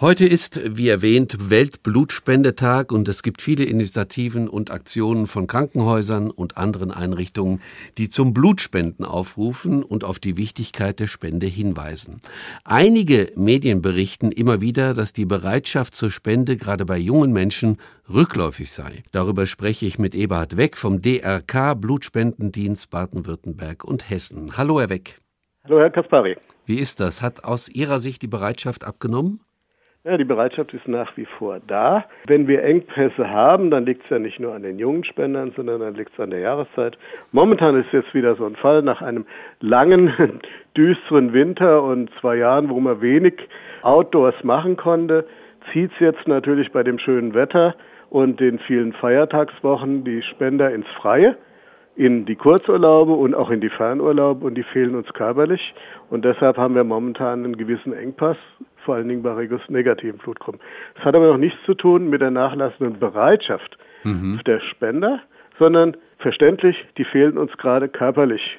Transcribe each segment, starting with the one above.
Heute ist, wie erwähnt, Weltblutspendetag und es gibt viele Initiativen und Aktionen von Krankenhäusern und anderen Einrichtungen, die zum Blutspenden aufrufen und auf die Wichtigkeit der Spende hinweisen. Einige Medien berichten immer wieder, dass die Bereitschaft zur Spende gerade bei jungen Menschen rückläufig sei. Darüber spreche ich mit Eberhard Weck vom DRK Blutspendendienst Baden-Württemberg und Hessen. Hallo, Herr Weck. Hallo, Herr Kaspari. Wie ist das? Hat aus Ihrer Sicht die Bereitschaft abgenommen? Ja, die Bereitschaft ist nach wie vor da. Wenn wir Engpässe haben, dann liegt es ja nicht nur an den jungen Spendern, sondern dann liegt es an der Jahreszeit. Momentan ist jetzt wieder so ein Fall nach einem langen, düsteren Winter und zwei Jahren, wo man wenig Outdoors machen konnte, zieht es jetzt natürlich bei dem schönen Wetter und den vielen Feiertagswochen die Spender ins Freie in die Kurzurlaube und auch in die Fernurlaube und die fehlen uns körperlich. Und deshalb haben wir momentan einen gewissen Engpass, vor allen Dingen bei negativen Blutgruppen. Das hat aber noch nichts zu tun mit der nachlassenden Bereitschaft mhm. der Spender, sondern verständlich, die fehlen uns gerade körperlich.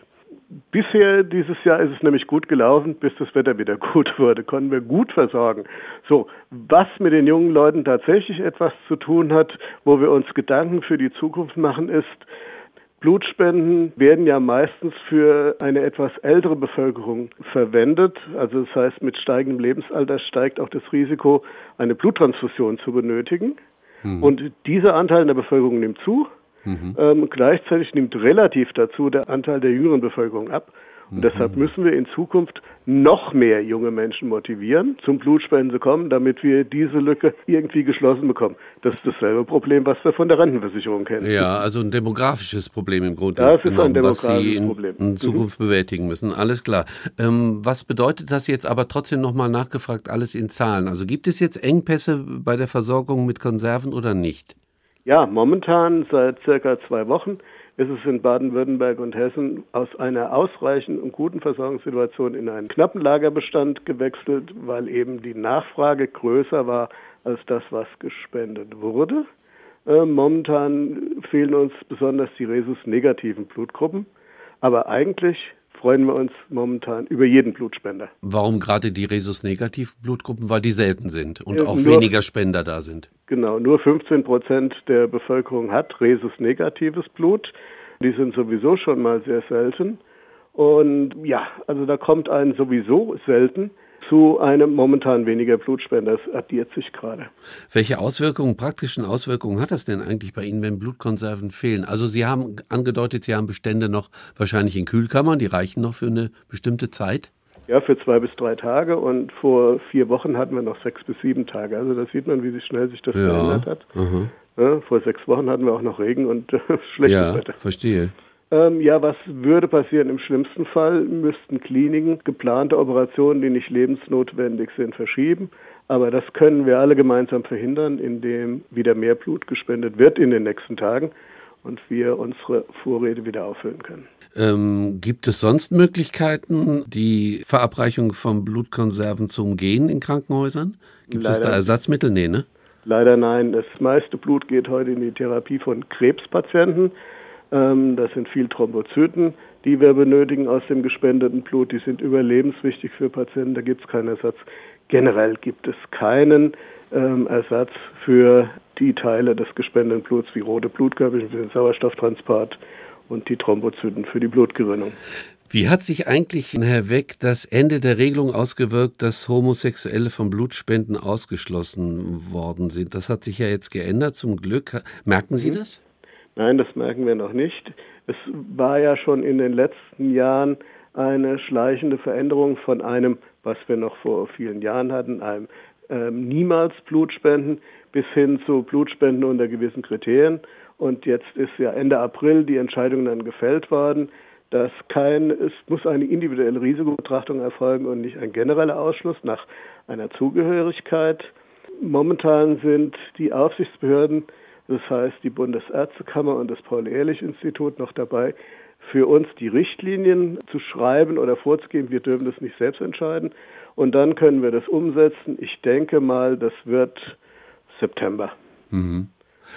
Bisher dieses Jahr ist es nämlich gut gelaufen, bis das Wetter wieder gut wurde, konnten wir gut versorgen. So, was mit den jungen Leuten tatsächlich etwas zu tun hat, wo wir uns Gedanken für die Zukunft machen, ist, Blutspenden werden ja meistens für eine etwas ältere Bevölkerung verwendet. Also das heißt, mit steigendem Lebensalter steigt auch das Risiko, eine Bluttransfusion zu benötigen. Mhm. Und dieser Anteil in der Bevölkerung nimmt zu. Mhm. Ähm, gleichzeitig nimmt relativ dazu der Anteil der jüngeren Bevölkerung ab. Und mhm. deshalb müssen wir in Zukunft noch mehr junge Menschen motivieren, zum Blutspenden zu kommen, damit wir diese Lücke irgendwie geschlossen bekommen. Das ist dasselbe Problem, was wir von der Rentenversicherung kennen. Ja, also ein demografisches Problem im Grunde. Das ist ein demografisches was Sie in, Problem. in Zukunft mhm. bewältigen müssen. Alles klar. Ähm, was bedeutet das jetzt aber trotzdem nochmal nachgefragt, alles in Zahlen? Also gibt es jetzt Engpässe bei der Versorgung mit Konserven oder nicht? Ja, momentan seit circa zwei Wochen ist es in Baden-Württemberg und Hessen aus einer ausreichenden und guten Versorgungssituation in einen knappen Lagerbestand gewechselt, weil eben die Nachfrage größer war als das, was gespendet wurde. Äh, momentan fehlen uns besonders die Rhesus-negativen Blutgruppen, aber eigentlich freuen wir uns momentan über jeden Blutspender. Warum gerade die Rhesus-Negativ-Blutgruppen? Weil die selten sind und auch nur, weniger Spender da sind. Genau, nur 15 Prozent der Bevölkerung hat Rhesus-negatives Blut. Die sind sowieso schon mal sehr selten. Und ja, also da kommt ein sowieso selten zu einem momentan weniger Blutspender. Das addiert sich gerade. Welche Auswirkungen, praktischen Auswirkungen hat das denn eigentlich bei Ihnen, wenn Blutkonserven fehlen? Also Sie haben angedeutet, Sie haben Bestände noch wahrscheinlich in Kühlkammern, die reichen noch für eine bestimmte Zeit? Ja, für zwei bis drei Tage und vor vier Wochen hatten wir noch sechs bis sieben Tage. Also da sieht man, wie schnell sich das ja. verändert hat. Ja, vor sechs Wochen hatten wir auch noch Regen und äh, schlechtes ja, Wetter. Verstehe. Ähm, ja, was würde passieren? Im schlimmsten Fall müssten Kliniken geplante Operationen, die nicht lebensnotwendig sind, verschieben. Aber das können wir alle gemeinsam verhindern, indem wieder mehr Blut gespendet wird in den nächsten Tagen und wir unsere Vorräte wieder auffüllen können. Ähm, gibt es sonst Möglichkeiten, die Verabreichung von Blutkonserven zu umgehen in Krankenhäusern? Gibt Leider es da Ersatzmittel? Nee, ne? Leider nein. Das meiste Blut geht heute in die Therapie von Krebspatienten. Ähm, das sind viel Thrombozyten, die wir benötigen aus dem gespendeten Blut. Die sind überlebenswichtig für Patienten. Da gibt es keinen Ersatz. Generell gibt es keinen ähm, Ersatz für die Teile des gespendeten Bluts wie rote Blutkörperchen für den Sauerstofftransport und die Thrombozyten für die Blutgerinnung. Wie hat sich eigentlich, Herr Weck, das Ende der Regelung ausgewirkt, dass Homosexuelle von Blutspenden ausgeschlossen worden sind? Das hat sich ja jetzt geändert, zum Glück. Merken Sie mhm. das? Nein, das merken wir noch nicht. Es war ja schon in den letzten Jahren eine schleichende Veränderung von einem, was wir noch vor vielen Jahren hatten, einem ähm, niemals Blutspenden bis hin zu Blutspenden unter gewissen Kriterien. Und jetzt ist ja Ende April die Entscheidung dann gefällt worden, dass kein, es muss eine individuelle Risikobetrachtung erfolgen und nicht ein genereller Ausschluss nach einer Zugehörigkeit. Momentan sind die Aufsichtsbehörden das heißt, die Bundesärztekammer und das Paul-Ehrlich-Institut noch dabei, für uns die Richtlinien zu schreiben oder vorzugeben. Wir dürfen das nicht selbst entscheiden. Und dann können wir das umsetzen. Ich denke mal, das wird September. Mhm.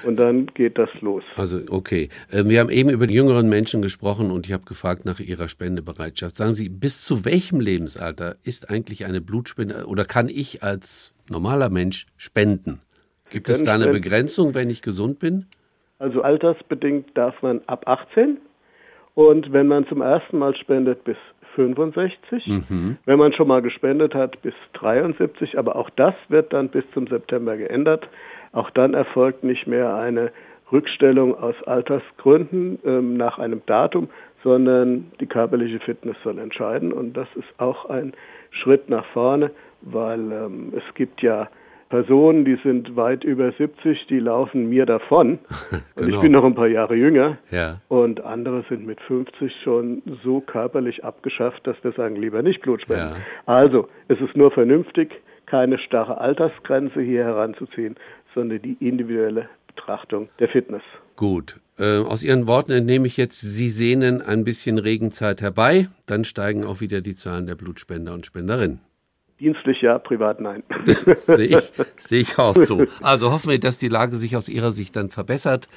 Und dann geht das los. Also okay. Ähm, wir haben eben über die jüngeren Menschen gesprochen und ich habe gefragt nach ihrer Spendebereitschaft. Sagen Sie, bis zu welchem Lebensalter ist eigentlich eine Blutspende oder kann ich als normaler Mensch spenden. Gibt es da eine. Begrenzung, wenn ich gesund bin? Also altersbedingt darf man ab 18 und wenn man zum ersten Mal spendet bis 65, mhm. wenn man schon mal gespendet hat bis 73, aber auch das wird dann bis zum September geändert. Auch dann erfolgt nicht mehr eine Rückstellung aus Altersgründen ähm, nach einem Datum, sondern die körperliche Fitness soll entscheiden. Und das ist auch ein Schritt nach vorne, weil ähm, es gibt ja Personen, die sind weit über 70, die laufen mir davon. genau. Und ich genau. bin noch ein paar Jahre jünger. Ja. Und andere sind mit 50 schon so körperlich abgeschafft, dass wir sagen, lieber nicht Blut spenden. Ja. Also, es ist nur vernünftig, keine starre Altersgrenze hier heranzuziehen, sondern die individuelle Betrachtung der Fitness. Gut. Äh, aus Ihren Worten entnehme ich jetzt, Sie sehnen ein bisschen Regenzeit herbei. Dann steigen auch wieder die Zahlen der Blutspender und Spenderinnen. Dienstlich ja, privat nein. sehe ich, sehe ich auch so. Also hoffen wir, dass die Lage sich aus Ihrer Sicht dann verbessert.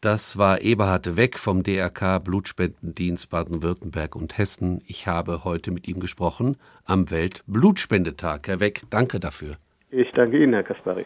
Das war Eberhard Weck vom DRK Blutspendendienst Baden-Württemberg und Hessen. Ich habe heute mit ihm gesprochen am Weltblutspendetag. Herr Weck, danke dafür. Ich danke Ihnen, Herr Kaspari.